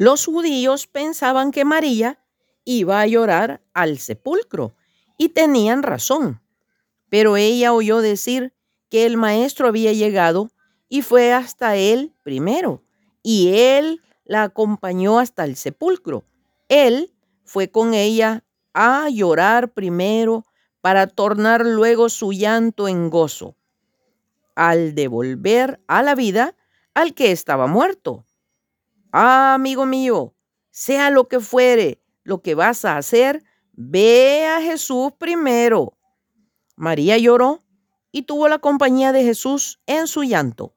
Los judíos pensaban que María iba a llorar al sepulcro y tenían razón, pero ella oyó decir que el maestro había llegado y fue hasta él primero, y él la acompañó hasta el sepulcro. Él fue con ella a llorar primero para tornar luego su llanto en gozo, al devolver a la vida al que estaba muerto. Ah, amigo mío, sea lo que fuere lo que vas a hacer, ve a Jesús primero. María lloró y tuvo la compañía de Jesús en su llanto.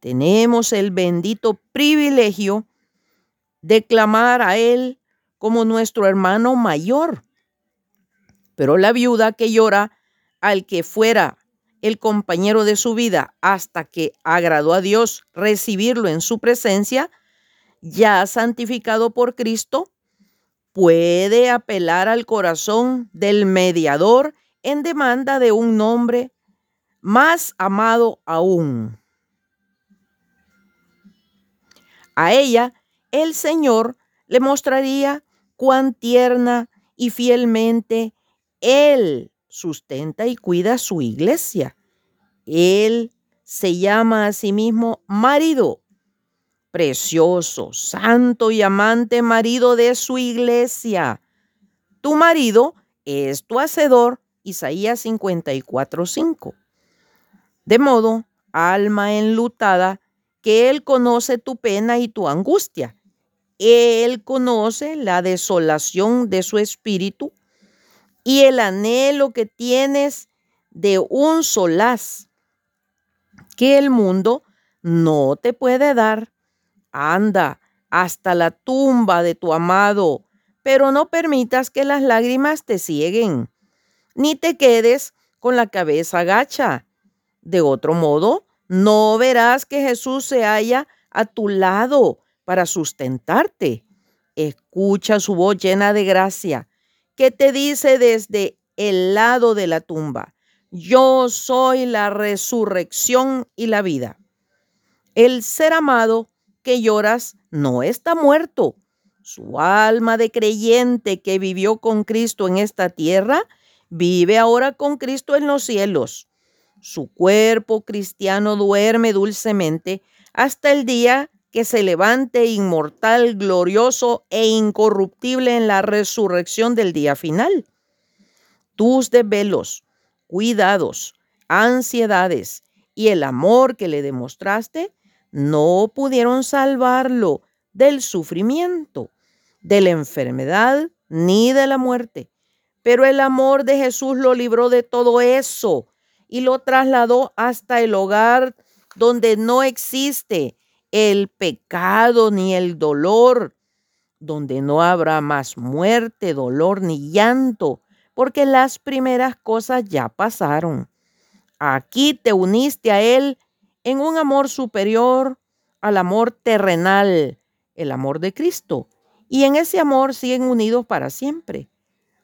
Tenemos el bendito privilegio de clamar a Él como nuestro hermano mayor. Pero la viuda que llora al que fuera el compañero de su vida hasta que agradó a Dios recibirlo en su presencia, ya santificado por Cristo, puede apelar al corazón del mediador en demanda de un nombre más amado aún. A ella el Señor le mostraría cuán tierna y fielmente Él sustenta y cuida su iglesia. Él se llama a sí mismo marido, precioso, santo y amante marido de su iglesia. Tu marido es tu hacedor, Isaías 54:5. De modo, alma enlutada, que Él conoce tu pena y tu angustia. Él conoce la desolación de su espíritu y el anhelo que tienes de un solaz que el mundo no te puede dar. Anda hasta la tumba de tu amado, pero no permitas que las lágrimas te cieguen, ni te quedes con la cabeza gacha. De otro modo, no verás que Jesús se halla a tu lado para sustentarte. Escucha su voz llena de gracia, que te dice desde el lado de la tumba, yo soy la resurrección y la vida. El ser amado que lloras no está muerto. Su alma de creyente que vivió con Cristo en esta tierra, vive ahora con Cristo en los cielos. Su cuerpo cristiano duerme dulcemente hasta el día que se levante inmortal, glorioso e incorruptible en la resurrección del día final. Tus desvelos, cuidados, ansiedades y el amor que le demostraste no pudieron salvarlo del sufrimiento, de la enfermedad ni de la muerte. Pero el amor de Jesús lo libró de todo eso y lo trasladó hasta el hogar donde no existe el pecado ni el dolor, donde no habrá más muerte, dolor ni llanto, porque las primeras cosas ya pasaron. Aquí te uniste a Él en un amor superior al amor terrenal, el amor de Cristo, y en ese amor siguen unidos para siempre.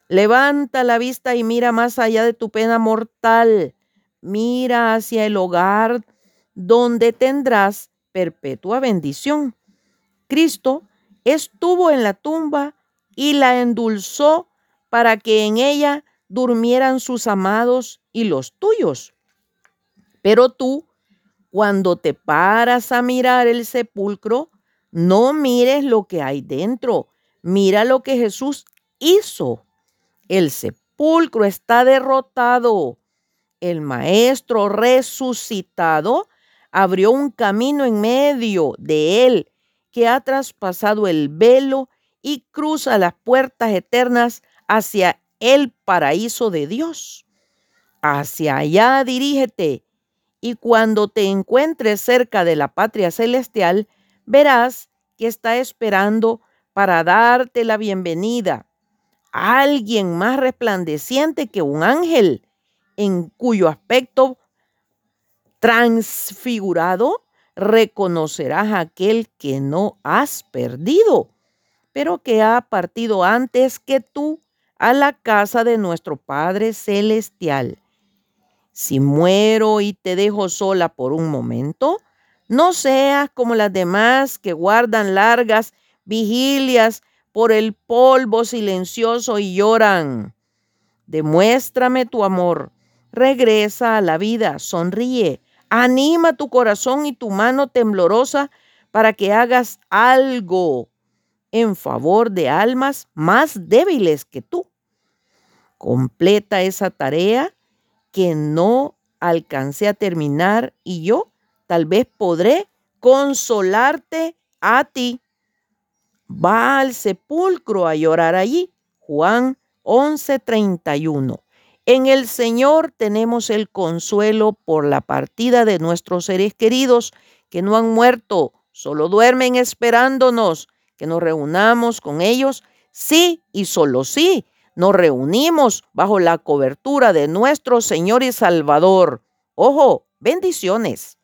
Levanta la vista y mira más allá de tu pena mortal mira hacia el hogar donde tendrás perpetua bendición. Cristo estuvo en la tumba y la endulzó para que en ella durmieran sus amados y los tuyos. Pero tú, cuando te paras a mirar el sepulcro, no mires lo que hay dentro, mira lo que Jesús hizo. El sepulcro está derrotado el Maestro resucitado abrió un camino en medio de él que ha traspasado el velo y cruza las puertas eternas hacia el paraíso de Dios. Hacia allá dirígete y cuando te encuentres cerca de la patria celestial, verás que está esperando para darte la bienvenida. Alguien más resplandeciente que un ángel en cuyo aspecto transfigurado reconocerás a aquel que no has perdido, pero que ha partido antes que tú a la casa de nuestro Padre Celestial. Si muero y te dejo sola por un momento, no seas como las demás que guardan largas vigilias por el polvo silencioso y lloran. Demuéstrame tu amor. Regresa a la vida, sonríe, anima tu corazón y tu mano temblorosa para que hagas algo en favor de almas más débiles que tú. Completa esa tarea que no alcancé a terminar y yo tal vez podré consolarte a ti. Va al sepulcro a llorar allí. Juan 11:31. En el Señor tenemos el consuelo por la partida de nuestros seres queridos que no han muerto, solo duermen esperándonos que nos reunamos con ellos. Sí y solo sí, nos reunimos bajo la cobertura de nuestro Señor y Salvador. Ojo, bendiciones.